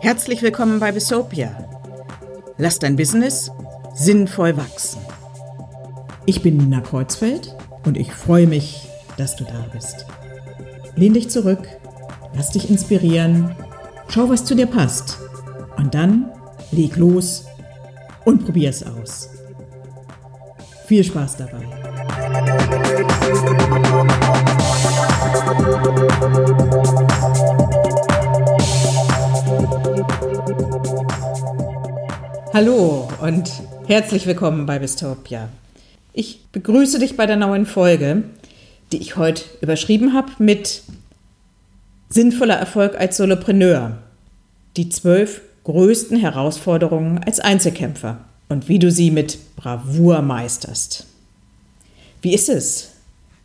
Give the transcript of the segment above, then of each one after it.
Herzlich willkommen bei Besopia. Lass dein Business sinnvoll wachsen. Ich bin Nina Kreuzfeld und ich freue mich, dass du da bist. Lehn dich zurück, lass dich inspirieren, schau, was zu dir passt und dann leg los und probier es aus. Viel Spaß dabei. Hallo und herzlich willkommen bei Bistopia. Ich begrüße dich bei der neuen Folge, die ich heute überschrieben habe mit Sinnvoller Erfolg als Solopreneur. Die zwölf größten Herausforderungen als Einzelkämpfer und wie du sie mit Bravour meisterst. Wie ist es?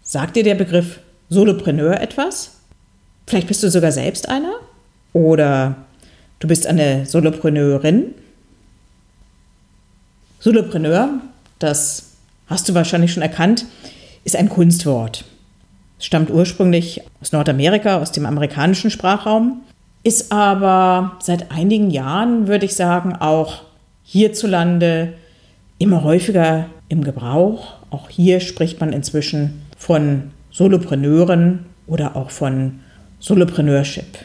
Sagt dir der Begriff Solopreneur etwas? Vielleicht bist du sogar selbst einer? Oder du bist eine Solopreneurin? Solopreneur, das hast du wahrscheinlich schon erkannt, ist ein Kunstwort. Es stammt ursprünglich aus Nordamerika, aus dem amerikanischen Sprachraum, ist aber seit einigen Jahren, würde ich sagen, auch hierzulande immer häufiger im Gebrauch. Auch hier spricht man inzwischen von Solopreneuren oder auch von Solopreneurship.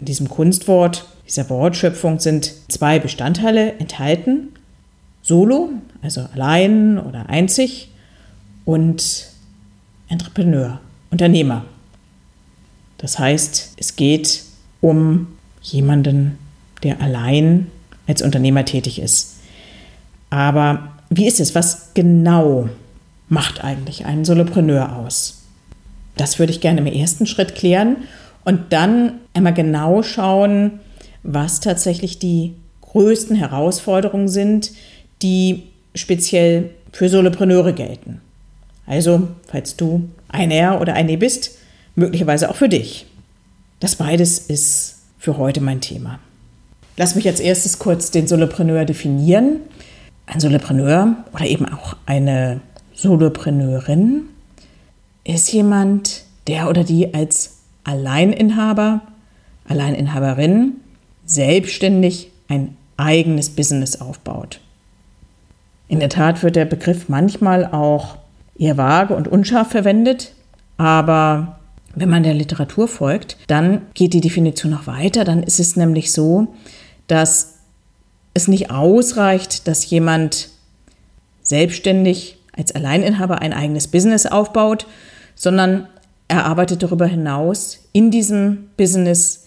In diesem Kunstwort, dieser Wortschöpfung sind zwei Bestandteile enthalten. Solo, also allein oder einzig, und Entrepreneur, Unternehmer. Das heißt, es geht um jemanden, der allein als Unternehmer tätig ist. Aber wie ist es? Was genau macht eigentlich einen Solopreneur aus? Das würde ich gerne im ersten Schritt klären und dann einmal genau schauen, was tatsächlich die größten Herausforderungen sind, die speziell für Solopreneure gelten. Also, falls du ein Er oder eine bist, möglicherweise auch für dich. Das beides ist für heute mein Thema. Lass mich als erstes kurz den Solopreneur definieren. Ein Solopreneur oder eben auch eine Solopreneurin ist jemand, der oder die als Alleininhaber, Alleininhaberin selbstständig ein eigenes Business aufbaut. In der Tat wird der Begriff manchmal auch eher vage und unscharf verwendet, aber wenn man der Literatur folgt, dann geht die Definition noch weiter. Dann ist es nämlich so, dass es nicht ausreicht, dass jemand selbstständig als Alleininhaber ein eigenes Business aufbaut, sondern er arbeitet darüber hinaus in diesem Business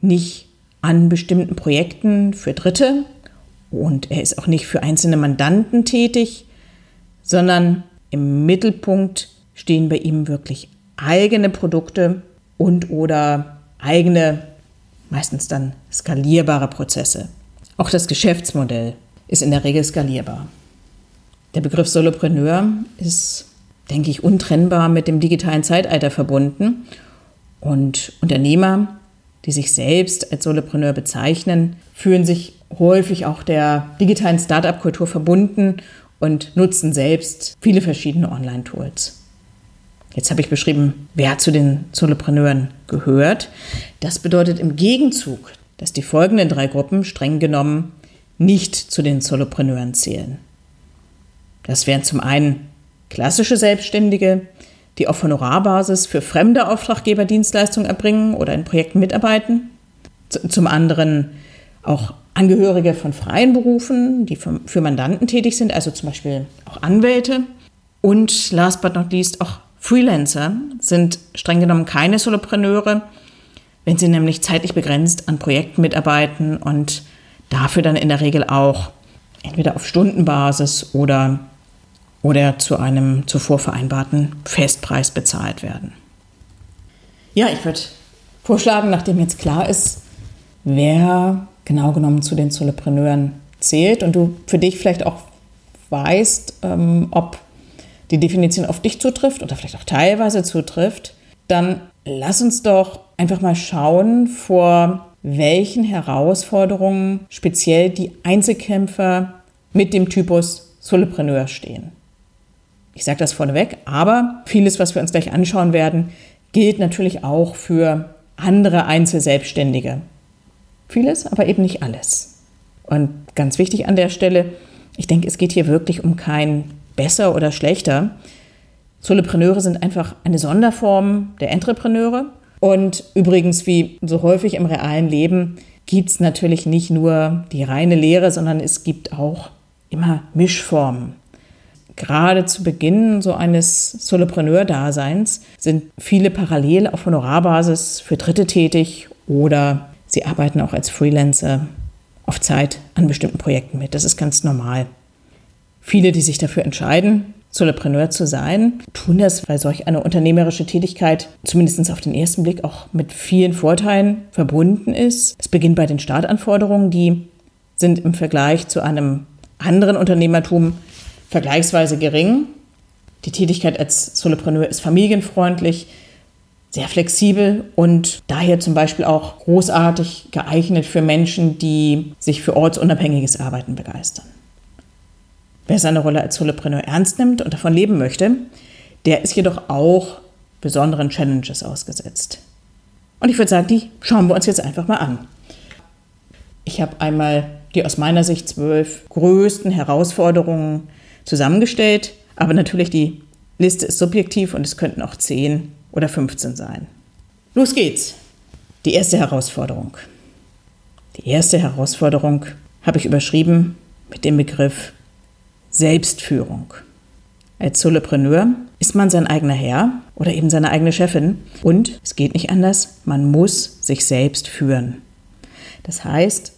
nicht an bestimmten Projekten für Dritte und er ist auch nicht für einzelne Mandanten tätig, sondern im Mittelpunkt stehen bei ihm wirklich eigene Produkte und oder eigene, meistens dann skalierbare Prozesse. Auch das Geschäftsmodell ist in der Regel skalierbar. Der Begriff Solopreneur ist, denke ich, untrennbar mit dem digitalen Zeitalter verbunden und Unternehmer, die sich selbst als Solopreneur bezeichnen, fühlen sich häufig auch der digitalen Startup-Kultur verbunden und nutzen selbst viele verschiedene Online-Tools. Jetzt habe ich beschrieben, wer zu den Solopreneuren gehört. Das bedeutet im Gegenzug, dass die folgenden drei Gruppen streng genommen nicht zu den Solopreneuren zählen. Das wären zum einen klassische Selbstständige, die auf Honorarbasis für fremde Auftraggeber Dienstleistungen erbringen oder in Projekten mitarbeiten. Zum anderen auch Angehörige von freien Berufen, die für Mandanten tätig sind, also zum Beispiel auch Anwälte. Und last but not least auch Freelancer sind streng genommen keine Solopreneure, wenn sie nämlich zeitlich begrenzt an Projekten mitarbeiten und dafür dann in der Regel auch entweder auf Stundenbasis oder, oder zu einem zuvor vereinbarten Festpreis bezahlt werden. Ja, ich würde vorschlagen, nachdem jetzt klar ist, wer genau genommen zu den Solopreneuren zählt und du für dich vielleicht auch weißt, ähm, ob die Definition auf dich zutrifft oder vielleicht auch teilweise zutrifft, dann lass uns doch einfach mal schauen, vor welchen Herausforderungen speziell die Einzelkämpfer mit dem Typus Solopreneur stehen. Ich sage das vorneweg, aber vieles, was wir uns gleich anschauen werden, gilt natürlich auch für andere Einzelselbstständige. Vieles, aber eben nicht alles. Und ganz wichtig an der Stelle, ich denke, es geht hier wirklich um kein besser oder schlechter. Solopreneure sind einfach eine Sonderform der Entrepreneure. Und übrigens, wie so häufig im realen Leben, gibt es natürlich nicht nur die reine Lehre, sondern es gibt auch immer Mischformen. Gerade zu Beginn so eines Solopreneur-Daseins sind viele parallel auf Honorarbasis für Dritte tätig oder sie arbeiten auch als Freelancer auf Zeit an bestimmten Projekten mit. Das ist ganz normal. Viele, die sich dafür entscheiden, Solopreneur zu sein, tun das, weil solch eine unternehmerische Tätigkeit zumindest auf den ersten Blick auch mit vielen Vorteilen verbunden ist. Es beginnt bei den Startanforderungen, die sind im Vergleich zu einem anderen Unternehmertum vergleichsweise gering. Die Tätigkeit als Solopreneur ist familienfreundlich, sehr flexibel und daher zum Beispiel auch großartig geeignet für Menschen, die sich für ortsunabhängiges Arbeiten begeistern. Wer seine Rolle als Solopreneur ernst nimmt und davon leben möchte, der ist jedoch auch besonderen Challenges ausgesetzt. Und ich würde sagen, die schauen wir uns jetzt einfach mal an. Ich habe einmal die aus meiner Sicht zwölf größten Herausforderungen zusammengestellt, aber natürlich die Liste ist subjektiv und es könnten auch zehn oder 15 sein. Los geht's. Die erste Herausforderung. Die erste Herausforderung habe ich überschrieben mit dem Begriff Selbstführung. Als Solopreneur ist man sein eigener Herr oder eben seine eigene Chefin und es geht nicht anders, man muss sich selbst führen. Das heißt,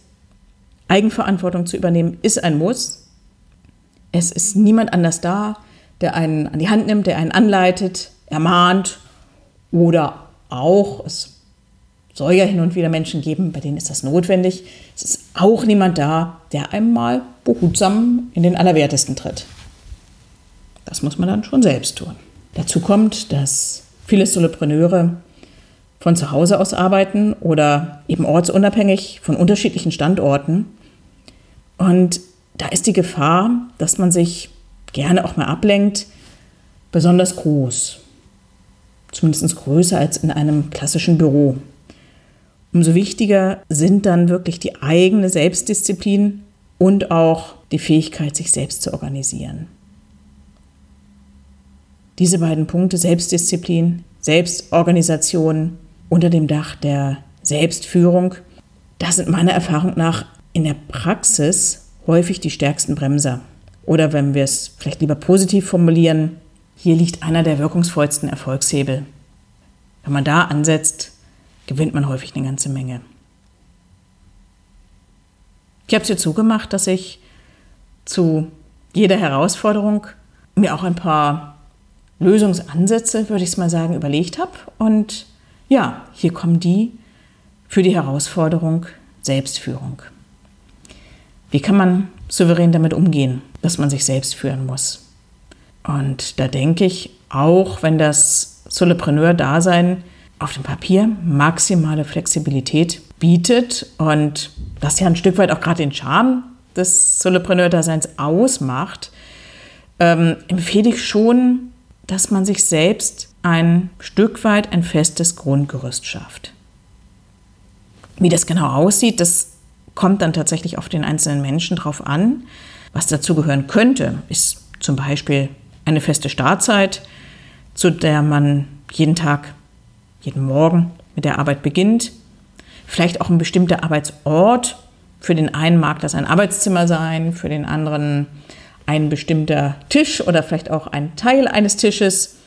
Eigenverantwortung zu übernehmen ist ein Muss. Es ist niemand anders da, der einen an die Hand nimmt, der einen anleitet, ermahnt oder auch, es soll ja hin und wieder Menschen geben, bei denen ist das notwendig. Es ist auch niemand da, der einmal behutsam in den Allerwertesten tritt. Das muss man dann schon selbst tun. Dazu kommt, dass viele Solopreneure von zu Hause aus arbeiten oder eben ortsunabhängig von unterschiedlichen Standorten. Und da ist die Gefahr, dass man sich gerne auch mal ablenkt, besonders groß zumindest größer als in einem klassischen Büro. Umso wichtiger sind dann wirklich die eigene Selbstdisziplin und auch die Fähigkeit, sich selbst zu organisieren. Diese beiden Punkte, Selbstdisziplin, Selbstorganisation unter dem Dach der Selbstführung, das sind meiner Erfahrung nach in der Praxis häufig die stärksten Bremser. Oder wenn wir es vielleicht lieber positiv formulieren, hier liegt einer der wirkungsvollsten Erfolgshebel. Wenn man da ansetzt, gewinnt man häufig eine ganze Menge. Ich habe es jetzt so gemacht, dass ich zu jeder Herausforderung mir auch ein paar Lösungsansätze, würde ich es mal sagen, überlegt habe. Und ja, hier kommen die für die Herausforderung Selbstführung. Wie kann man souverän damit umgehen, dass man sich selbst führen muss? Und da denke ich, auch wenn das Solopreneur-Dasein auf dem Papier maximale Flexibilität bietet und das ja ein Stück weit auch gerade den Charme des Solopreneur-Daseins ausmacht, ähm, empfehle ich schon, dass man sich selbst ein Stück weit ein festes Grundgerüst schafft. Wie das genau aussieht, das kommt dann tatsächlich auf den einzelnen Menschen drauf an. Was dazugehören könnte, ist zum Beispiel eine feste Startzeit, zu der man jeden Tag, jeden Morgen mit der Arbeit beginnt. Vielleicht auch ein bestimmter Arbeitsort. Für den einen mag das ein Arbeitszimmer sein, für den anderen ein bestimmter Tisch oder vielleicht auch ein Teil eines Tisches,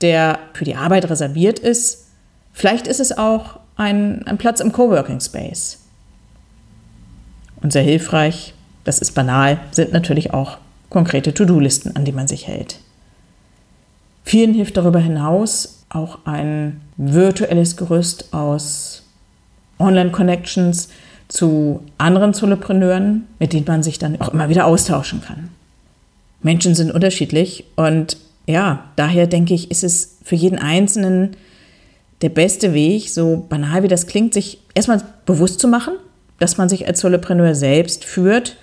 der für die Arbeit reserviert ist. Vielleicht ist es auch ein, ein Platz im Coworking Space. Und sehr hilfreich, das ist banal, sind natürlich auch konkrete To-Do-Listen, an die man sich hält. Vielen hilft darüber hinaus auch ein virtuelles Gerüst aus Online-Connections zu anderen Solopreneuren, mit denen man sich dann auch immer wieder austauschen kann. Menschen sind unterschiedlich und ja, daher denke ich, ist es für jeden Einzelnen der beste Weg, so banal wie das klingt, sich erstmal bewusst zu machen, dass man sich als Solopreneur selbst führt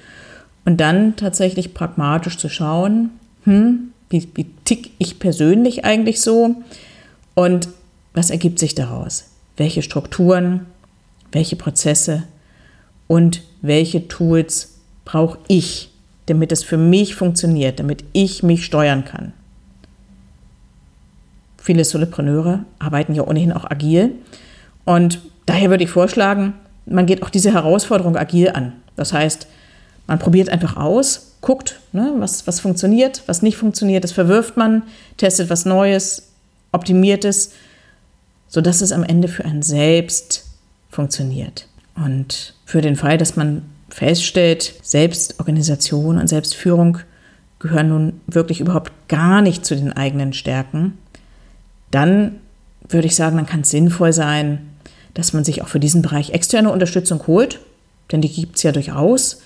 und dann tatsächlich pragmatisch zu schauen, hm, wie, wie tick ich persönlich eigentlich so und was ergibt sich daraus? Welche Strukturen, welche Prozesse und welche Tools brauche ich, damit es für mich funktioniert, damit ich mich steuern kann? Viele Solopreneure arbeiten ja ohnehin auch agil und daher würde ich vorschlagen, man geht auch diese Herausforderung agil an. Das heißt, man probiert einfach aus, guckt, ne, was, was funktioniert, was nicht funktioniert, das verwirft man, testet was Neues, optimiert es, sodass es am Ende für einen selbst funktioniert. Und für den Fall, dass man feststellt, Selbstorganisation und Selbstführung gehören nun wirklich überhaupt gar nicht zu den eigenen Stärken, dann würde ich sagen, dann kann es sinnvoll sein, dass man sich auch für diesen Bereich externe Unterstützung holt, denn die gibt es ja durchaus.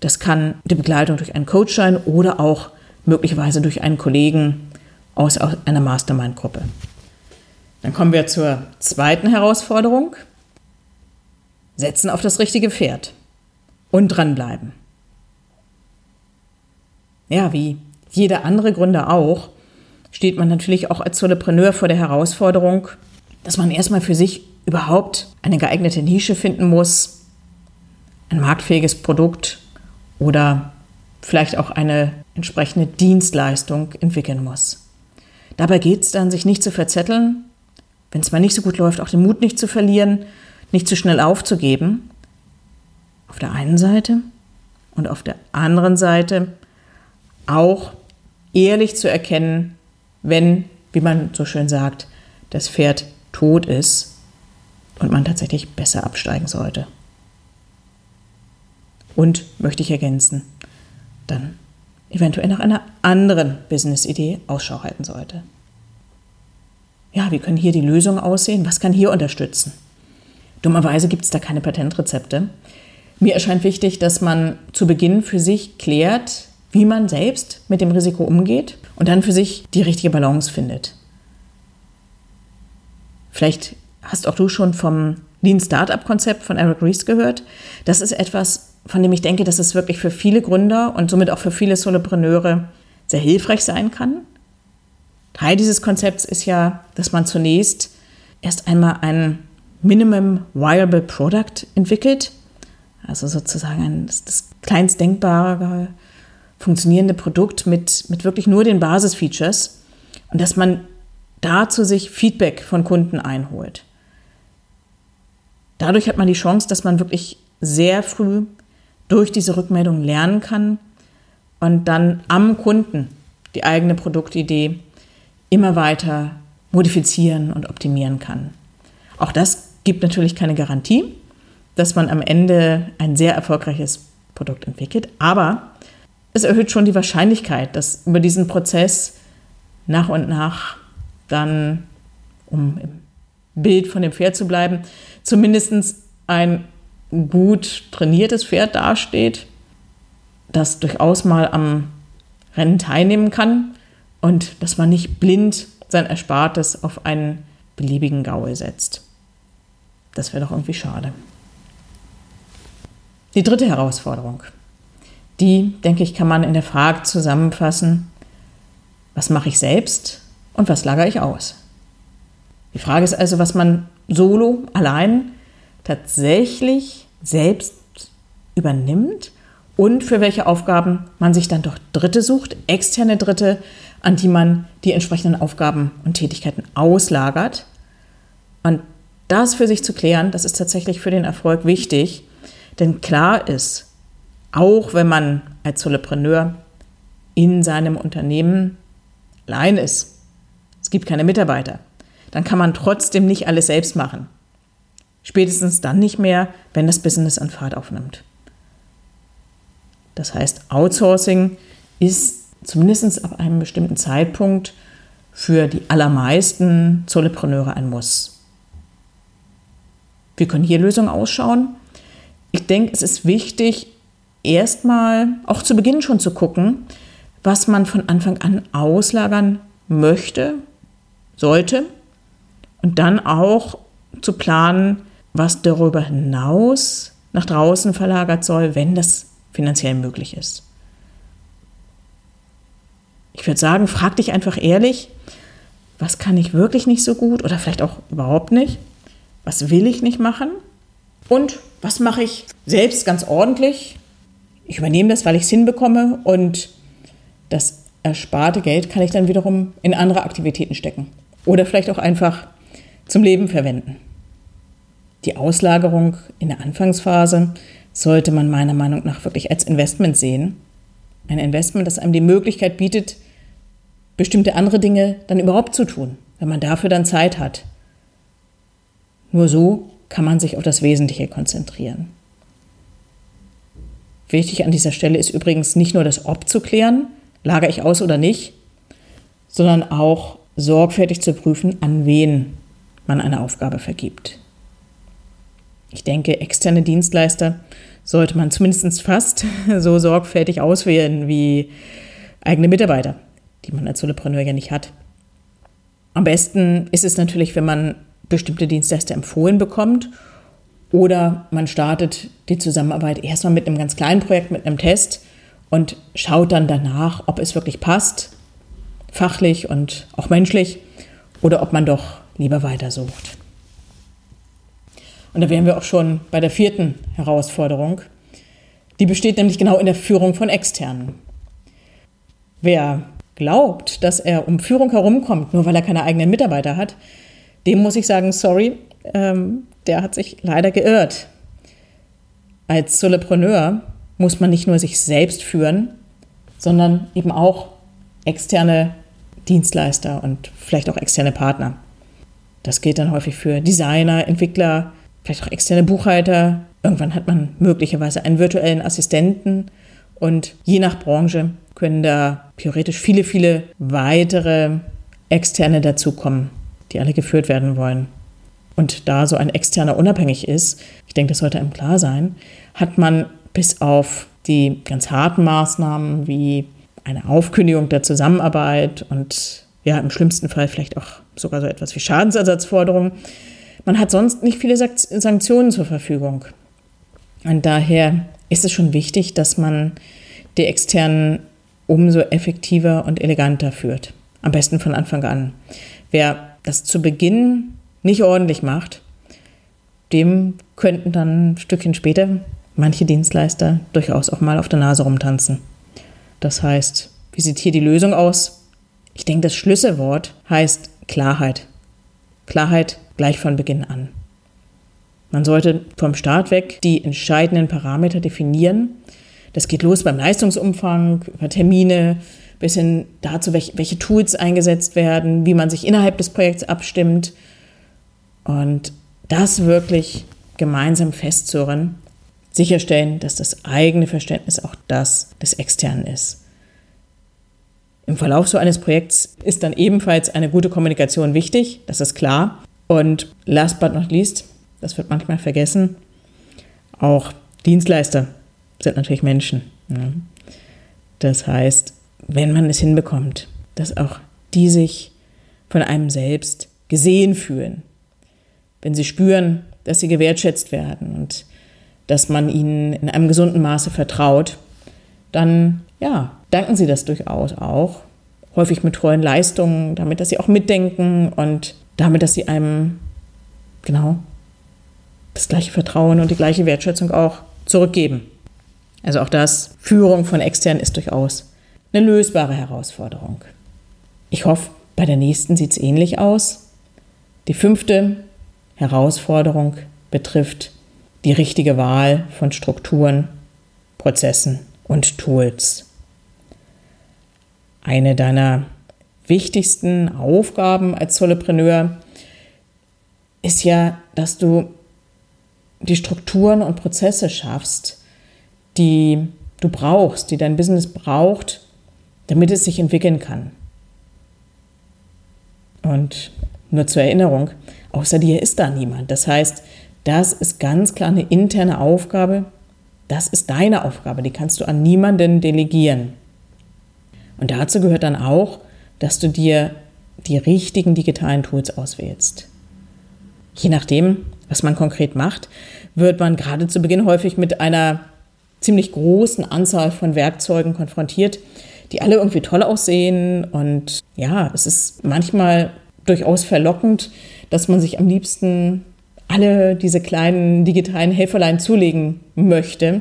Das kann die Begleitung durch einen Coach sein oder auch möglicherweise durch einen Kollegen aus einer Mastermind-Gruppe. Dann kommen wir zur zweiten Herausforderung. Setzen auf das richtige Pferd und dranbleiben. Ja, wie jeder andere Gründer auch, steht man natürlich auch als Solopreneur vor der Herausforderung, dass man erstmal für sich überhaupt eine geeignete Nische finden muss, ein marktfähiges Produkt oder vielleicht auch eine entsprechende Dienstleistung entwickeln muss. Dabei geht es dann, sich nicht zu verzetteln, wenn es mal nicht so gut läuft, auch den Mut nicht zu verlieren, nicht zu schnell aufzugeben. Auf der einen Seite und auf der anderen Seite auch ehrlich zu erkennen, wenn, wie man so schön sagt, das Pferd tot ist und man tatsächlich besser absteigen sollte. Und möchte ich ergänzen, dann eventuell nach einer anderen Business-Idee Ausschau halten sollte. Ja, wie können hier die Lösungen aussehen? Was kann hier unterstützen? Dummerweise gibt es da keine Patentrezepte. Mir erscheint wichtig, dass man zu Beginn für sich klärt, wie man selbst mit dem Risiko umgeht und dann für sich die richtige Balance findet. Vielleicht hast auch du schon vom Lean Startup Konzept von Eric Ries gehört. Das ist etwas, von dem ich denke, dass es wirklich für viele Gründer und somit auch für viele Solopreneure sehr hilfreich sein kann. Teil dieses Konzepts ist ja, dass man zunächst erst einmal ein Minimum Viable Product entwickelt, also sozusagen ein, das, das kleinst denkbare funktionierende Produkt mit, mit wirklich nur den Basisfeatures und dass man dazu sich Feedback von Kunden einholt. Dadurch hat man die Chance, dass man wirklich sehr früh durch diese Rückmeldung lernen kann und dann am Kunden die eigene Produktidee immer weiter modifizieren und optimieren kann. Auch das gibt natürlich keine Garantie, dass man am Ende ein sehr erfolgreiches Produkt entwickelt, aber es erhöht schon die Wahrscheinlichkeit, dass über diesen Prozess nach und nach dann, um im Bild von dem Pferd zu bleiben, zumindest ein gut trainiertes Pferd dasteht, das durchaus mal am Rennen teilnehmen kann und dass man nicht blind sein Erspartes auf einen beliebigen Gaul setzt. Das wäre doch irgendwie schade. Die dritte Herausforderung, die, denke ich, kann man in der Frage zusammenfassen, was mache ich selbst und was lagere ich aus? Die Frage ist also, was man solo, allein tatsächlich selbst übernimmt und für welche Aufgaben man sich dann doch Dritte sucht, externe Dritte, an die man die entsprechenden Aufgaben und Tätigkeiten auslagert. Und das für sich zu klären, das ist tatsächlich für den Erfolg wichtig, denn klar ist, auch wenn man als Solopreneur in seinem Unternehmen allein ist, es gibt keine Mitarbeiter, dann kann man trotzdem nicht alles selbst machen. Spätestens dann nicht mehr, wenn das Business an Fahrt aufnimmt. Das heißt, Outsourcing ist zumindest ab einem bestimmten Zeitpunkt für die allermeisten Solopreneure ein Muss. Wie können hier Lösungen ausschauen? Ich denke, es ist wichtig, erstmal auch zu Beginn schon zu gucken, was man von Anfang an auslagern möchte, sollte und dann auch zu planen, was darüber hinaus nach draußen verlagert soll, wenn das finanziell möglich ist. Ich würde sagen, frag dich einfach ehrlich, was kann ich wirklich nicht so gut oder vielleicht auch überhaupt nicht? Was will ich nicht machen? Und was mache ich selbst ganz ordentlich? Ich übernehme das, weil ich es hinbekomme und das ersparte Geld kann ich dann wiederum in andere Aktivitäten stecken oder vielleicht auch einfach zum Leben verwenden. Die Auslagerung in der Anfangsphase sollte man meiner Meinung nach wirklich als Investment sehen. Ein Investment, das einem die Möglichkeit bietet, bestimmte andere Dinge dann überhaupt zu tun, wenn man dafür dann Zeit hat. Nur so kann man sich auf das Wesentliche konzentrieren. Wichtig an dieser Stelle ist übrigens nicht nur das Ob zu klären, lagere ich aus oder nicht, sondern auch sorgfältig zu prüfen, an wen man eine Aufgabe vergibt. Ich denke, externe Dienstleister sollte man zumindest fast so sorgfältig auswählen wie eigene Mitarbeiter, die man als Solopreneur ja nicht hat. Am besten ist es natürlich, wenn man bestimmte Dienstleister empfohlen bekommt oder man startet die Zusammenarbeit erstmal mit einem ganz kleinen Projekt, mit einem Test und schaut dann danach, ob es wirklich passt, fachlich und auch menschlich, oder ob man doch lieber weitersucht. Und da wären wir auch schon bei der vierten Herausforderung. Die besteht nämlich genau in der Führung von Externen. Wer glaubt, dass er um Führung herumkommt, nur weil er keine eigenen Mitarbeiter hat, dem muss ich sagen, sorry, ähm, der hat sich leider geirrt. Als Solopreneur muss man nicht nur sich selbst führen, sondern eben auch externe Dienstleister und vielleicht auch externe Partner. Das gilt dann häufig für Designer, Entwickler, vielleicht auch externe Buchhalter. Irgendwann hat man möglicherweise einen virtuellen Assistenten und je nach Branche können da theoretisch viele, viele weitere externe dazukommen, die alle geführt werden wollen. Und da so ein externer unabhängig ist, ich denke, das sollte einem klar sein, hat man bis auf die ganz harten Maßnahmen wie eine Aufkündigung der Zusammenarbeit und ja, im schlimmsten Fall vielleicht auch sogar so etwas wie Schadensersatzforderungen. Man hat sonst nicht viele Sanktionen zur Verfügung. Und daher ist es schon wichtig, dass man die externen umso effektiver und eleganter führt. Am besten von Anfang an. Wer das zu Beginn nicht ordentlich macht, dem könnten dann ein Stückchen später manche Dienstleister durchaus auch mal auf der Nase rumtanzen. Das heißt, wie sieht hier die Lösung aus? Ich denke, das Schlüsselwort heißt Klarheit. Klarheit gleich von Beginn an. Man sollte vom Start weg die entscheidenden Parameter definieren. Das geht los beim Leistungsumfang, über Termine, bis hin dazu, welche Tools eingesetzt werden, wie man sich innerhalb des Projekts abstimmt. Und das wirklich gemeinsam festzurren sicherstellen, dass das eigene Verständnis auch das des Externen ist. Im Verlauf so eines Projekts ist dann ebenfalls eine gute Kommunikation wichtig, das ist klar. Und last but not least, das wird manchmal vergessen, auch Dienstleister sind natürlich Menschen. Das heißt, wenn man es hinbekommt, dass auch die sich von einem selbst gesehen fühlen, wenn sie spüren, dass sie gewertschätzt werden und dass man ihnen in einem gesunden Maße vertraut, dann ja, danken sie das durchaus auch. Häufig mit treuen Leistungen, damit, dass sie auch mitdenken und damit, dass sie einem genau das gleiche Vertrauen und die gleiche Wertschätzung auch zurückgeben. Also auch das, Führung von extern ist durchaus eine lösbare Herausforderung. Ich hoffe, bei der nächsten sieht es ähnlich aus. Die fünfte Herausforderung betrifft die richtige Wahl von Strukturen, Prozessen und Tools. Eine deiner wichtigsten Aufgaben als Solopreneur ist ja, dass du die Strukturen und Prozesse schaffst, die du brauchst, die dein Business braucht, damit es sich entwickeln kann. Und nur zur Erinnerung, außer dir ist da niemand. Das heißt, das ist ganz klar eine interne Aufgabe. Das ist deine Aufgabe, die kannst du an niemanden delegieren. Und dazu gehört dann auch, dass du dir die richtigen digitalen Tools auswählst. Je nachdem, was man konkret macht, wird man gerade zu Beginn häufig mit einer ziemlich großen Anzahl von Werkzeugen konfrontiert, die alle irgendwie toll aussehen. Und ja, es ist manchmal durchaus verlockend, dass man sich am liebsten alle diese kleinen digitalen Helferlein zulegen möchte,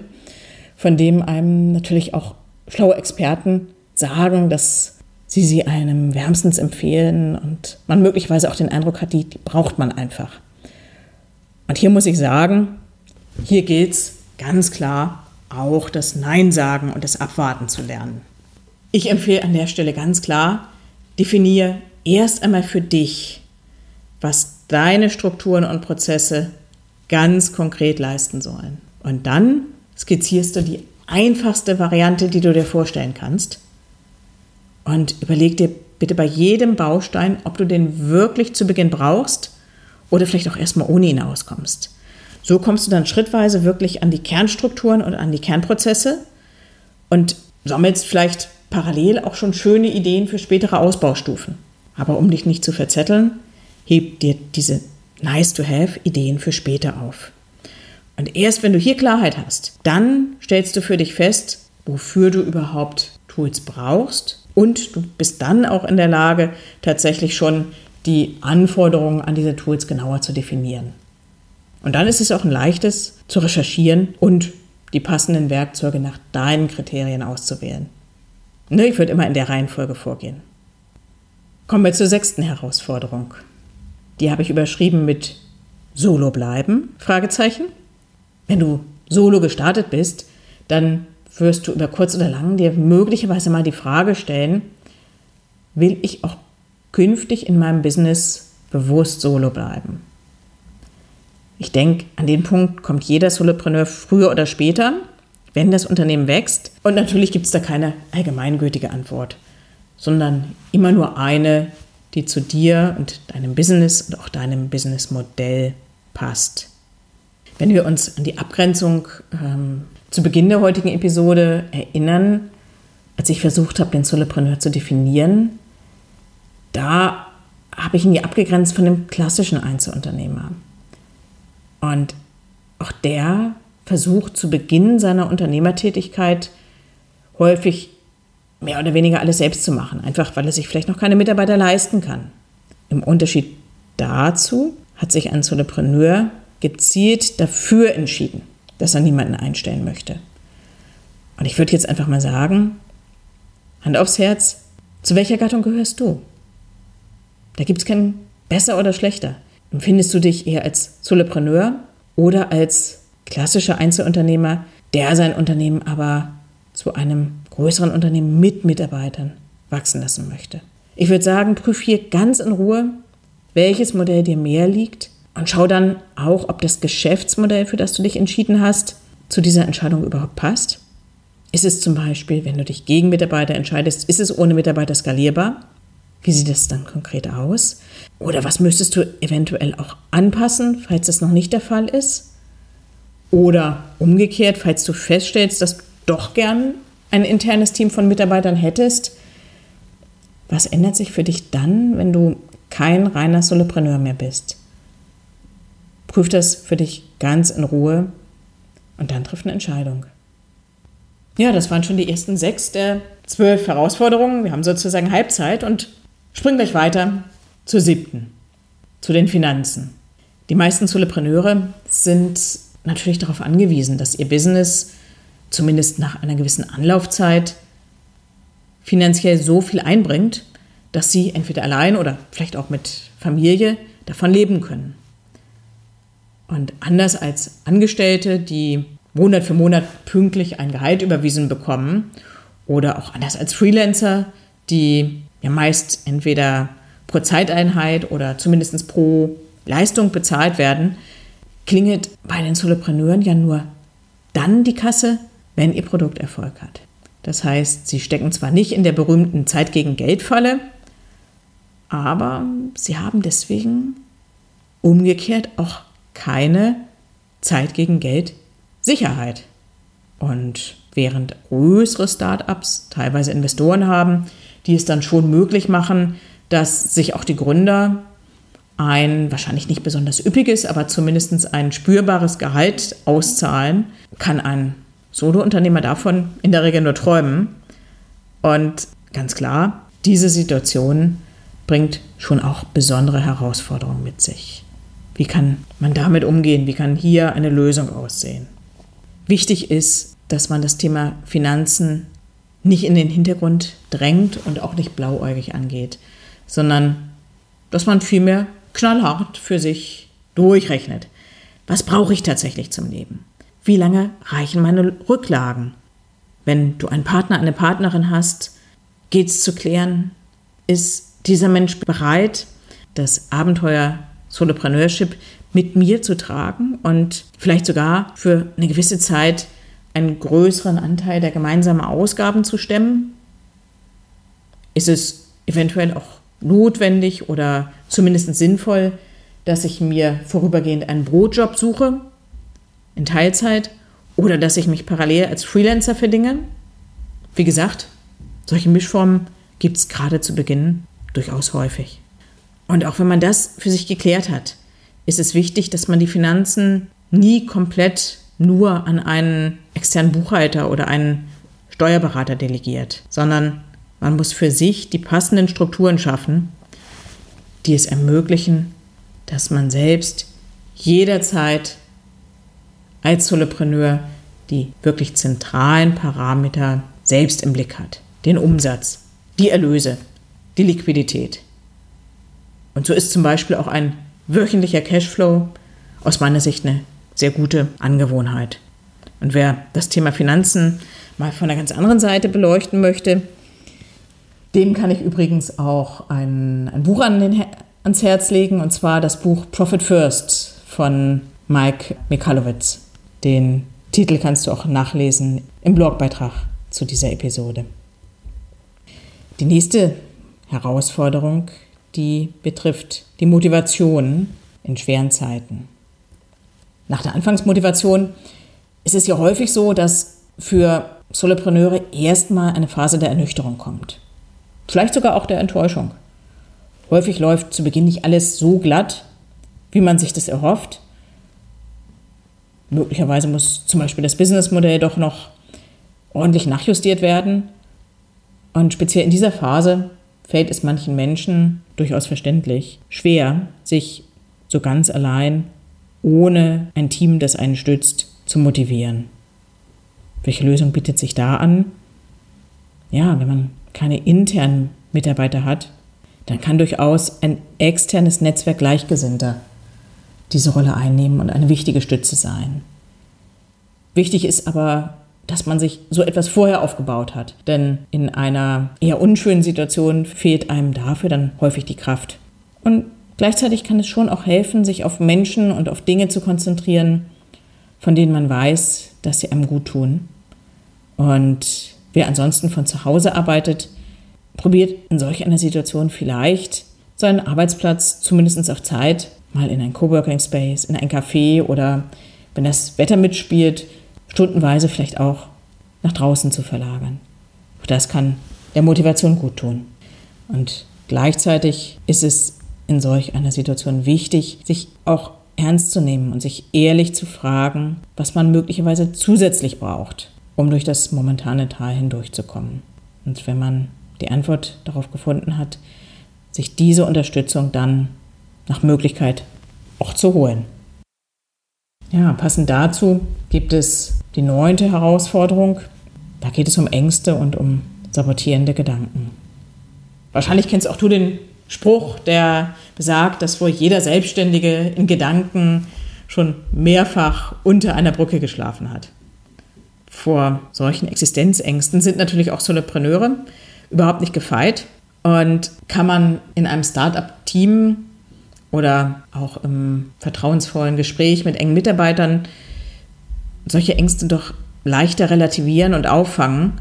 von dem einem natürlich auch schlaue Experten sagen, dass sie sie einem wärmstens empfehlen und man möglicherweise auch den Eindruck hat, die, die braucht man einfach. Und hier muss ich sagen, hier gilt es ganz klar auch das Nein sagen und das Abwarten zu lernen. Ich empfehle an der Stelle ganz klar, definiere erst einmal für dich, was deine Strukturen und Prozesse ganz konkret leisten sollen. Und dann skizzierst du die einfachste Variante, die du dir vorstellen kannst. Und überleg dir bitte bei jedem Baustein, ob du den wirklich zu Beginn brauchst oder vielleicht auch erstmal ohne ihn auskommst. So kommst du dann schrittweise wirklich an die Kernstrukturen und an die Kernprozesse und sammelst vielleicht parallel auch schon schöne Ideen für spätere Ausbaustufen. Aber um dich nicht zu verzetteln, heb dir diese Nice-to-Have-Ideen für später auf. Und erst wenn du hier Klarheit hast, dann stellst du für dich fest, wofür du überhaupt Tools brauchst und du bist dann auch in der Lage, tatsächlich schon die Anforderungen an diese Tools genauer zu definieren. Und dann ist es auch ein leichtes zu recherchieren und die passenden Werkzeuge nach deinen Kriterien auszuwählen. Ne, ich würde immer in der Reihenfolge vorgehen. Kommen wir zur sechsten Herausforderung. Die habe ich überschrieben mit Solo bleiben? Fragezeichen. Wenn du solo gestartet bist, dann wirst du über kurz oder lang dir möglicherweise mal die Frage stellen, will ich auch künftig in meinem Business bewusst solo bleiben? Ich denke, an den Punkt kommt jeder Solopreneur früher oder später, wenn das Unternehmen wächst. Und natürlich gibt es da keine allgemeingültige Antwort, sondern immer nur eine, die zu dir und deinem Business und auch deinem Businessmodell passt. Wenn wir uns an die Abgrenzung ähm, zu Beginn der heutigen Episode erinnern, als ich versucht habe, den Solopreneur zu definieren, da habe ich ihn ja abgegrenzt von dem klassischen Einzelunternehmer. Und auch der versucht zu Beginn seiner Unternehmertätigkeit häufig mehr oder weniger alles selbst zu machen, einfach weil er sich vielleicht noch keine Mitarbeiter leisten kann. Im Unterschied dazu hat sich ein Solopreneur gezielt dafür entschieden, dass er niemanden einstellen möchte. Und ich würde jetzt einfach mal sagen, Hand aufs Herz, zu welcher Gattung gehörst du? Da gibt es kein besser oder schlechter. Empfindest du dich eher als Solopreneur oder als klassischer Einzelunternehmer, der sein Unternehmen aber zu einem größeren Unternehmen mit Mitarbeitern wachsen lassen möchte? Ich würde sagen, prüf hier ganz in Ruhe, welches Modell dir mehr liegt und schau dann auch, ob das Geschäftsmodell, für das du dich entschieden hast, zu dieser Entscheidung überhaupt passt. Ist es zum Beispiel, wenn du dich gegen Mitarbeiter entscheidest, ist es ohne Mitarbeiter skalierbar? Wie sieht das dann konkret aus? Oder was müsstest du eventuell auch anpassen, falls das noch nicht der Fall ist? Oder umgekehrt, falls du feststellst, dass du doch gern ein internes Team von Mitarbeitern hättest, was ändert sich für dich dann, wenn du kein reiner Solopreneur mehr bist? Prüf das für dich ganz in Ruhe und dann triff eine Entscheidung. Ja, das waren schon die ersten sechs der zwölf Herausforderungen. Wir haben sozusagen Halbzeit und springen gleich weiter zur siebten, zu den Finanzen. Die meisten Solopreneure sind natürlich darauf angewiesen, dass ihr Business zumindest nach einer gewissen Anlaufzeit finanziell so viel einbringt, dass sie entweder allein oder vielleicht auch mit Familie davon leben können. Und anders als Angestellte, die Monat für Monat pünktlich ein Gehalt überwiesen bekommen, oder auch anders als Freelancer, die ja meist entweder pro Zeiteinheit oder zumindest pro Leistung bezahlt werden, klingelt bei den Solopreneuren ja nur dann die Kasse, wenn ihr Produkt Erfolg hat. Das heißt, sie stecken zwar nicht in der berühmten Zeit gegen Geldfalle, aber sie haben deswegen umgekehrt auch keine Zeit gegen Geld Sicherheit. Und während größere Startups teilweise Investoren haben, die es dann schon möglich machen, dass sich auch die Gründer ein wahrscheinlich nicht besonders üppiges, aber zumindest ein spürbares Gehalt auszahlen, kann ein Solo-Unternehmer davon in der Regel nur träumen. Und ganz klar, diese Situation bringt schon auch besondere Herausforderungen mit sich. Wie kann man damit umgehen? Wie kann hier eine Lösung aussehen? Wichtig ist, dass man das Thema Finanzen nicht in den Hintergrund drängt und auch nicht blauäugig angeht, sondern dass man vielmehr knallhart für sich durchrechnet. Was brauche ich tatsächlich zum Leben? Wie lange reichen meine Rücklagen? Wenn du einen Partner, eine Partnerin hast, geht es zu klären, ist dieser Mensch bereit, das Abenteuer Solopreneurship mit mir zu tragen und vielleicht sogar für eine gewisse Zeit einen größeren Anteil der gemeinsamen Ausgaben zu stemmen? Ist es eventuell auch notwendig oder zumindest sinnvoll, dass ich mir vorübergehend einen Brotjob suche in Teilzeit oder dass ich mich parallel als Freelancer verdinge? Wie gesagt, solche Mischformen gibt es gerade zu Beginn durchaus häufig. Und auch wenn man das für sich geklärt hat, ist es wichtig, dass man die Finanzen nie komplett nur an einen externen Buchhalter oder einen Steuerberater delegiert, sondern man muss für sich die passenden Strukturen schaffen, die es ermöglichen, dass man selbst jederzeit als Solopreneur die wirklich zentralen Parameter selbst im Blick hat. Den Umsatz, die Erlöse, die Liquidität. Und so ist zum Beispiel auch ein wöchentlicher Cashflow aus meiner Sicht eine sehr gute Angewohnheit. Und wer das Thema Finanzen mal von einer ganz anderen Seite beleuchten möchte, dem kann ich übrigens auch ein, ein Buch an den, ans Herz legen, und zwar das Buch Profit First von Mike Mikalowitz. Den Titel kannst du auch nachlesen im Blogbeitrag zu dieser Episode. Die nächste Herausforderung, die betrifft die Motivation in schweren Zeiten. Nach der Anfangsmotivation ist es ja häufig so, dass für Solopreneure erstmal eine Phase der Ernüchterung kommt. Vielleicht sogar auch der Enttäuschung. Häufig läuft zu Beginn nicht alles so glatt, wie man sich das erhofft. Möglicherweise muss zum Beispiel das Businessmodell doch noch ordentlich nachjustiert werden. Und speziell in dieser Phase fällt es manchen Menschen durchaus verständlich schwer, sich so ganz allein, ohne ein Team, das einen stützt, zu motivieren. Welche Lösung bietet sich da an? Ja, wenn man keine internen Mitarbeiter hat, dann kann durchaus ein externes Netzwerk Gleichgesinnter diese Rolle einnehmen und eine wichtige Stütze sein. Wichtig ist aber, dass man sich so etwas vorher aufgebaut hat. Denn in einer eher unschönen Situation fehlt einem dafür dann häufig die Kraft. Und gleichzeitig kann es schon auch helfen, sich auf Menschen und auf Dinge zu konzentrieren, von denen man weiß, dass sie einem gut tun. Und wer ansonsten von zu Hause arbeitet, probiert in solch einer Situation vielleicht seinen Arbeitsplatz zumindest auf Zeit mal in ein Coworking Space, in ein Café oder wenn das Wetter mitspielt, stundenweise vielleicht auch nach draußen zu verlagern. Auch das kann der Motivation gut tun. Und gleichzeitig ist es in solch einer Situation wichtig, sich auch ernst zu nehmen und sich ehrlich zu fragen, was man möglicherweise zusätzlich braucht, um durch das momentane Tal hindurchzukommen. Und wenn man die Antwort darauf gefunden hat, sich diese Unterstützung dann nach Möglichkeit auch zu holen. Ja, passend dazu gibt es die neunte Herausforderung. Da geht es um Ängste und um sabotierende Gedanken. Wahrscheinlich kennst auch du den Spruch, der besagt, dass wohl jeder Selbstständige in Gedanken schon mehrfach unter einer Brücke geschlafen hat. Vor solchen Existenzängsten sind natürlich auch Solopreneure überhaupt nicht gefeit und kann man in einem Start-up-Team oder auch im vertrauensvollen Gespräch mit engen Mitarbeitern solche Ängste doch leichter relativieren und auffangen.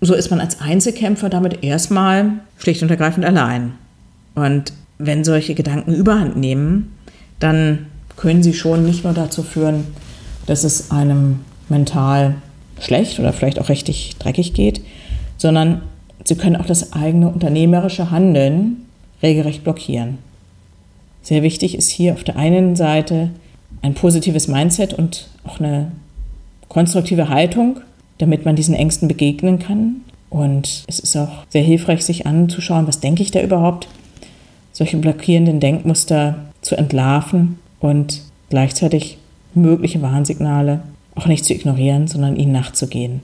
So ist man als Einzelkämpfer damit erstmal schlicht und ergreifend allein. Und wenn solche Gedanken überhand nehmen, dann können sie schon nicht nur dazu führen, dass es einem mental schlecht oder vielleicht auch richtig dreckig geht, sondern sie können auch das eigene unternehmerische Handeln regelrecht blockieren. Sehr wichtig ist hier auf der einen Seite ein positives Mindset und auch eine konstruktive Haltung, damit man diesen Ängsten begegnen kann. Und es ist auch sehr hilfreich, sich anzuschauen, was denke ich da überhaupt, solche blockierenden Denkmuster zu entlarven und gleichzeitig mögliche Warnsignale auch nicht zu ignorieren, sondern ihnen nachzugehen.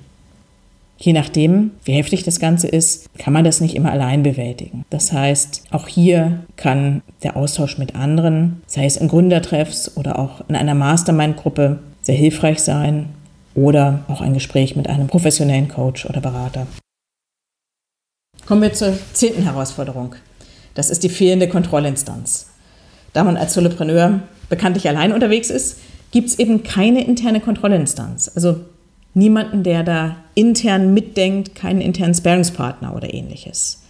Je nachdem, wie heftig das Ganze ist, kann man das nicht immer allein bewältigen. Das heißt, auch hier kann der Austausch mit anderen, sei es in Gründertreffs oder auch in einer Mastermind-Gruppe, sehr hilfreich sein oder auch ein Gespräch mit einem professionellen Coach oder Berater. Kommen wir zur zehnten Herausforderung. Das ist die fehlende Kontrollinstanz. Da man als Solopreneur bekanntlich allein unterwegs ist, gibt es eben keine interne Kontrollinstanz. Also niemanden, der da intern mitdenkt, keinen internen Sparingspartner oder ähnliches.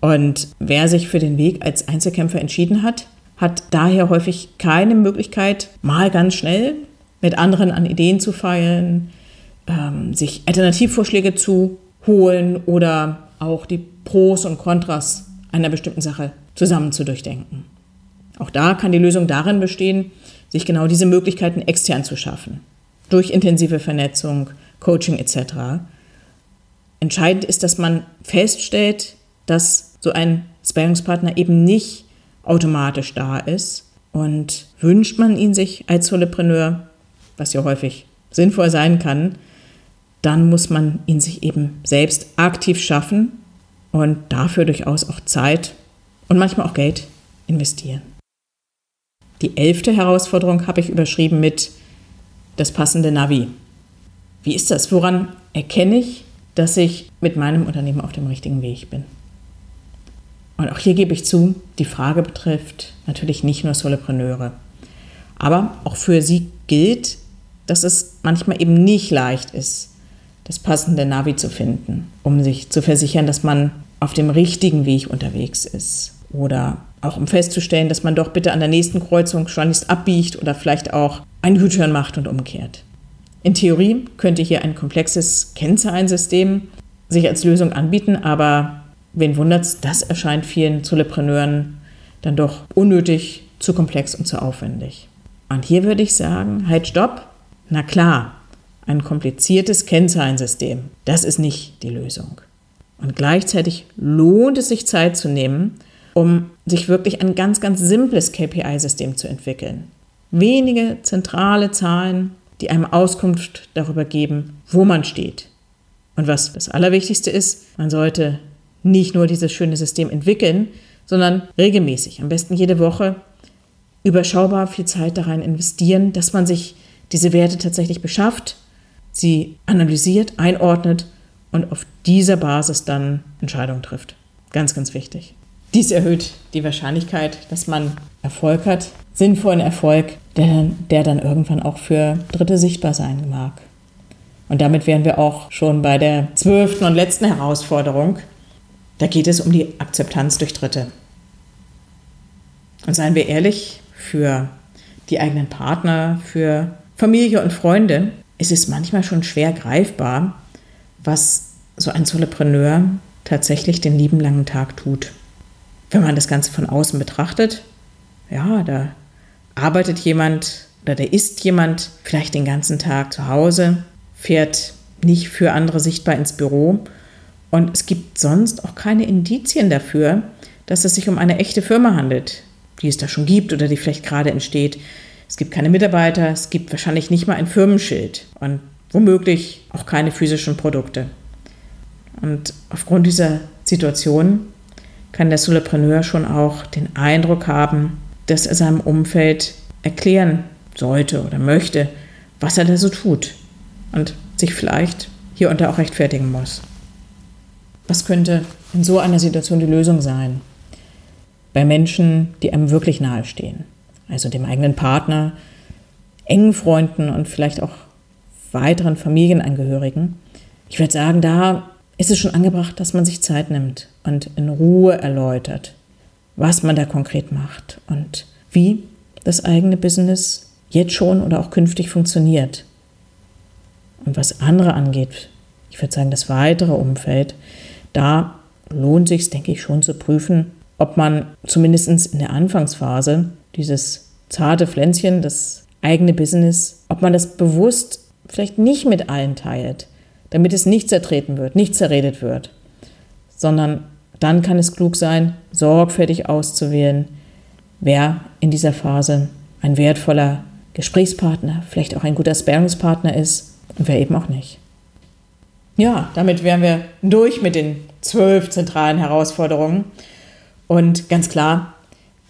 Und wer sich für den Weg als Einzelkämpfer entschieden hat, hat daher häufig keine Möglichkeit, mal ganz schnell mit anderen an Ideen zu feilen, ähm, sich Alternativvorschläge zu holen oder auch die Pros und Kontras einer bestimmten Sache zusammen zu durchdenken. Auch da kann die Lösung darin bestehen, sich genau diese Möglichkeiten extern zu schaffen durch intensive Vernetzung, Coaching etc. Entscheidend ist, dass man feststellt, dass so ein Sparingspartner eben nicht automatisch da ist und wünscht man ihn sich als Solopreneur, was ja häufig sinnvoll sein kann, dann muss man ihn sich eben selbst aktiv schaffen und dafür durchaus auch Zeit und manchmal auch Geld investieren. Die elfte Herausforderung habe ich überschrieben mit das passende Navi. Wie ist das? Woran erkenne ich, dass ich mit meinem Unternehmen auf dem richtigen Weg bin? Und auch hier gebe ich zu, die Frage betrifft natürlich nicht nur Solopreneure. Aber auch für sie gilt, dass es manchmal eben nicht leicht ist, das passende Navi zu finden, um sich zu versichern, dass man auf dem richtigen Weg unterwegs ist. Oder auch um festzustellen, dass man doch bitte an der nächsten Kreuzung schleunigst abbiegt oder vielleicht auch einen U-Turn macht und umkehrt. In Theorie könnte hier ein komplexes Kennzahlensystem sich als Lösung anbieten, aber wen wundert's, das erscheint vielen Solopreneuren dann doch unnötig, zu komplex und zu aufwendig. Und hier würde ich sagen, halt stopp. Na klar, ein kompliziertes Kennzahlensystem, das ist nicht die Lösung. Und gleichzeitig lohnt es sich Zeit zu nehmen, um sich wirklich ein ganz, ganz simples KPI-System zu entwickeln. Wenige zentrale Zahlen, die einem Auskunft darüber geben, wo man steht. Und was das Allerwichtigste ist, man sollte nicht nur dieses schöne System entwickeln, sondern regelmäßig, am besten jede Woche, überschaubar viel Zeit darin investieren, dass man sich diese Werte tatsächlich beschafft, sie analysiert, einordnet und auf dieser Basis dann Entscheidungen trifft. Ganz, ganz wichtig. Dies erhöht die Wahrscheinlichkeit, dass man Erfolg hat, sinnvollen Erfolg, der, der dann irgendwann auch für Dritte sichtbar sein mag. Und damit wären wir auch schon bei der zwölften und letzten Herausforderung. Da geht es um die Akzeptanz durch Dritte. Und seien wir ehrlich, für die eigenen Partner, für Familie und Freunde ist es manchmal schon schwer greifbar, was so ein Solopreneur tatsächlich den lieben langen Tag tut. Wenn man das Ganze von außen betrachtet, ja, da arbeitet jemand oder da ist jemand vielleicht den ganzen Tag zu Hause, fährt nicht für andere sichtbar ins Büro und es gibt sonst auch keine Indizien dafür, dass es sich um eine echte Firma handelt, die es da schon gibt oder die vielleicht gerade entsteht. Es gibt keine Mitarbeiter, es gibt wahrscheinlich nicht mal ein Firmenschild und womöglich auch keine physischen Produkte. Und aufgrund dieser Situation kann der Solopreneur schon auch den Eindruck haben, dass er seinem Umfeld erklären sollte oder möchte, was er da so tut und sich vielleicht hier und da auch rechtfertigen muss. Was könnte in so einer Situation die Lösung sein? Bei Menschen, die einem wirklich nahestehen, also dem eigenen Partner, engen Freunden und vielleicht auch weiteren Familienangehörigen. Ich würde sagen, da ist es schon angebracht, dass man sich Zeit nimmt und in Ruhe erläutert, was man da konkret macht und wie das eigene Business jetzt schon oder auch künftig funktioniert. Und was andere angeht, ich würde sagen, das weitere Umfeld, da lohnt sich, denke ich, schon zu prüfen, ob man zumindest in der Anfangsphase dieses zarte Pflänzchen, das eigene Business, ob man das bewusst vielleicht nicht mit allen teilt, damit es nicht zertreten wird, nicht zerredet wird, sondern dann kann es klug sein, sorgfältig auszuwählen, wer in dieser Phase ein wertvoller Gesprächspartner, vielleicht auch ein guter Sparingspartner ist und wer eben auch nicht. Ja, damit wären wir durch mit den zwölf zentralen Herausforderungen. Und ganz klar,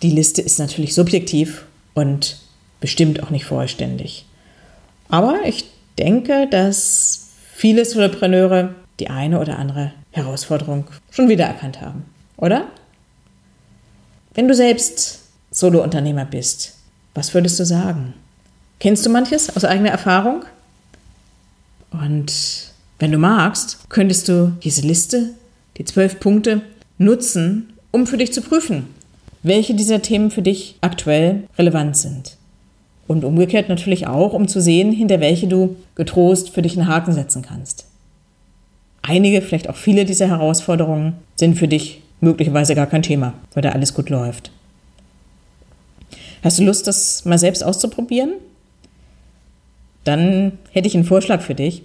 die Liste ist natürlich subjektiv und bestimmt auch nicht vollständig. Aber ich denke, dass viele Solopreneure die eine oder andere Herausforderung schon wieder erkannt haben, oder? Wenn du selbst Solo-Unternehmer bist, was würdest du sagen? Kennst du manches aus eigener Erfahrung? Und wenn du magst, könntest du diese Liste, die zwölf Punkte, nutzen, um für dich zu prüfen, welche dieser Themen für dich aktuell relevant sind. Und umgekehrt natürlich auch, um zu sehen, hinter welche du getrost für dich einen Haken setzen kannst. Einige, vielleicht auch viele dieser Herausforderungen sind für dich möglicherweise gar kein Thema, weil da alles gut läuft. Hast du Lust, das mal selbst auszuprobieren? Dann hätte ich einen Vorschlag für dich.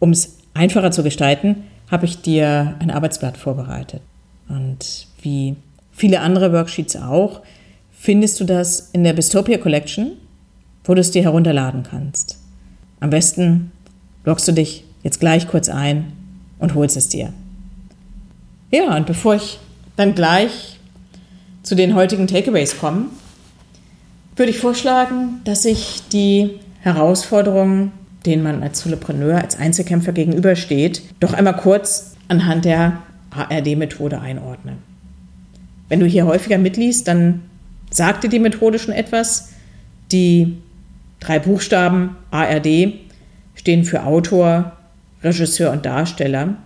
Um es einfacher zu gestalten, habe ich dir ein Arbeitsblatt vorbereitet. Und wie viele andere Worksheets auch, findest du das in der Bistopia Collection, wo du es dir herunterladen kannst. Am besten loggst du dich jetzt gleich kurz ein und holst es dir. Ja, und bevor ich dann gleich zu den heutigen Takeaways komme, würde ich vorschlagen, dass ich die Herausforderungen, denen man als Solopreneur, als Einzelkämpfer gegenübersteht, doch einmal kurz anhand der ARD-Methode einordne. Wenn du hier häufiger mitliest, dann sagt dir die Methode schon etwas. Die drei Buchstaben ARD stehen für Autor, Regisseur und Darsteller,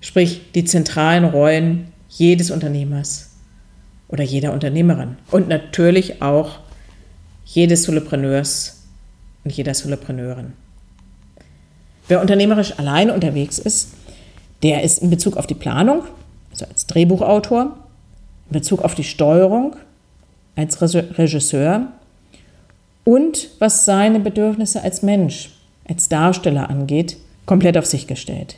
sprich die zentralen Rollen jedes Unternehmers oder jeder Unternehmerin und natürlich auch jedes Solopreneurs und jeder Solopreneurin. Wer unternehmerisch alleine unterwegs ist, der ist in Bezug auf die Planung, also als Drehbuchautor, in Bezug auf die Steuerung als Regisseur und was seine Bedürfnisse als Mensch, als Darsteller angeht, komplett auf sich gestellt.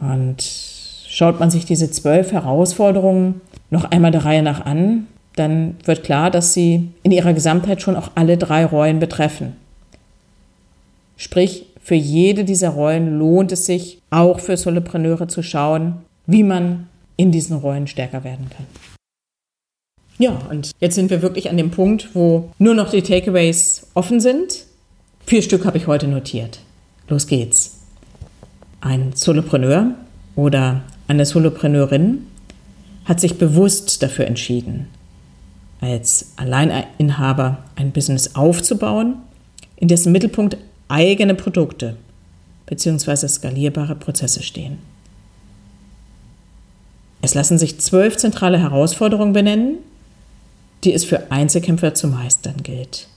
Und schaut man sich diese zwölf Herausforderungen noch einmal der Reihe nach an, dann wird klar, dass sie in ihrer Gesamtheit schon auch alle drei Rollen betreffen. Sprich, für jede dieser Rollen lohnt es sich, auch für Solopreneure zu schauen, wie man in diesen Rollen stärker werden kann. Ja, und jetzt sind wir wirklich an dem Punkt, wo nur noch die Takeaways offen sind. Vier Stück habe ich heute notiert. Los geht's. Ein Solopreneur oder eine Solopreneurin hat sich bewusst dafür entschieden, als Alleininhaber ein Business aufzubauen, in dessen Mittelpunkt eigene Produkte bzw. skalierbare Prozesse stehen. Es lassen sich zwölf zentrale Herausforderungen benennen, die es für Einzelkämpfer zu meistern gilt.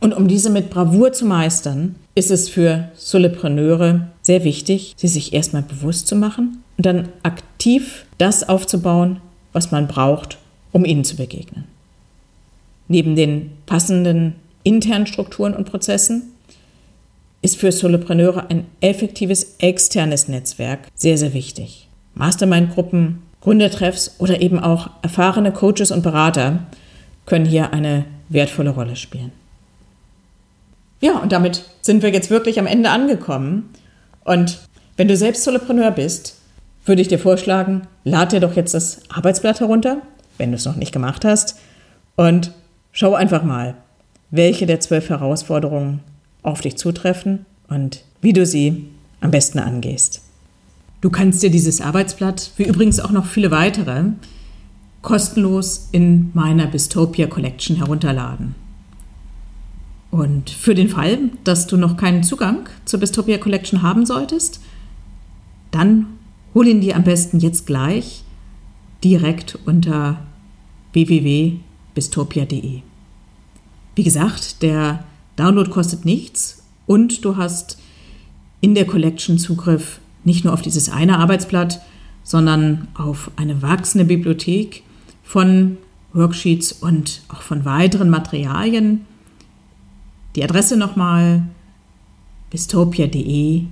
Und um diese mit Bravour zu meistern, ist es für Solopreneure sehr wichtig, sie sich erstmal bewusst zu machen und dann aktiv das aufzubauen, was man braucht, um ihnen zu begegnen. Neben den passenden internen Strukturen und Prozessen ist für Solopreneure ein effektives externes Netzwerk sehr, sehr wichtig. Mastermind-Gruppen, Gründertreffs oder eben auch erfahrene Coaches und Berater können hier eine wertvolle Rolle spielen. Ja, und damit sind wir jetzt wirklich am Ende angekommen. Und wenn du selbst Solopreneur bist, würde ich dir vorschlagen, lad dir doch jetzt das Arbeitsblatt herunter wenn du es noch nicht gemacht hast. Und schau einfach mal, welche der zwölf Herausforderungen auf dich zutreffen und wie du sie am besten angehst. Du kannst dir dieses Arbeitsblatt, wie übrigens auch noch viele weitere, kostenlos in meiner Bistopia Collection herunterladen. Und für den Fall, dass du noch keinen Zugang zur Bistopia Collection haben solltest, dann hol ihn dir am besten jetzt gleich direkt unter www.bistopia.de. Wie gesagt, der Download kostet nichts und du hast in der Collection Zugriff nicht nur auf dieses eine Arbeitsblatt, sondern auf eine wachsende Bibliothek von Worksheets und auch von weiteren Materialien. Die Adresse nochmal biztopia.de,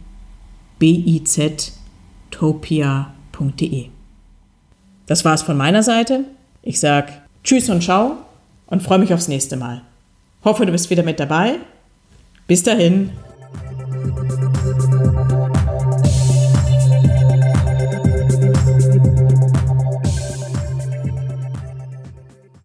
B-I-Z, topia.de. Das war's von meiner Seite. Ich sag Tschüss und Ciao und freue mich aufs nächste Mal. Hoffe, du bist wieder mit dabei. Bis dahin.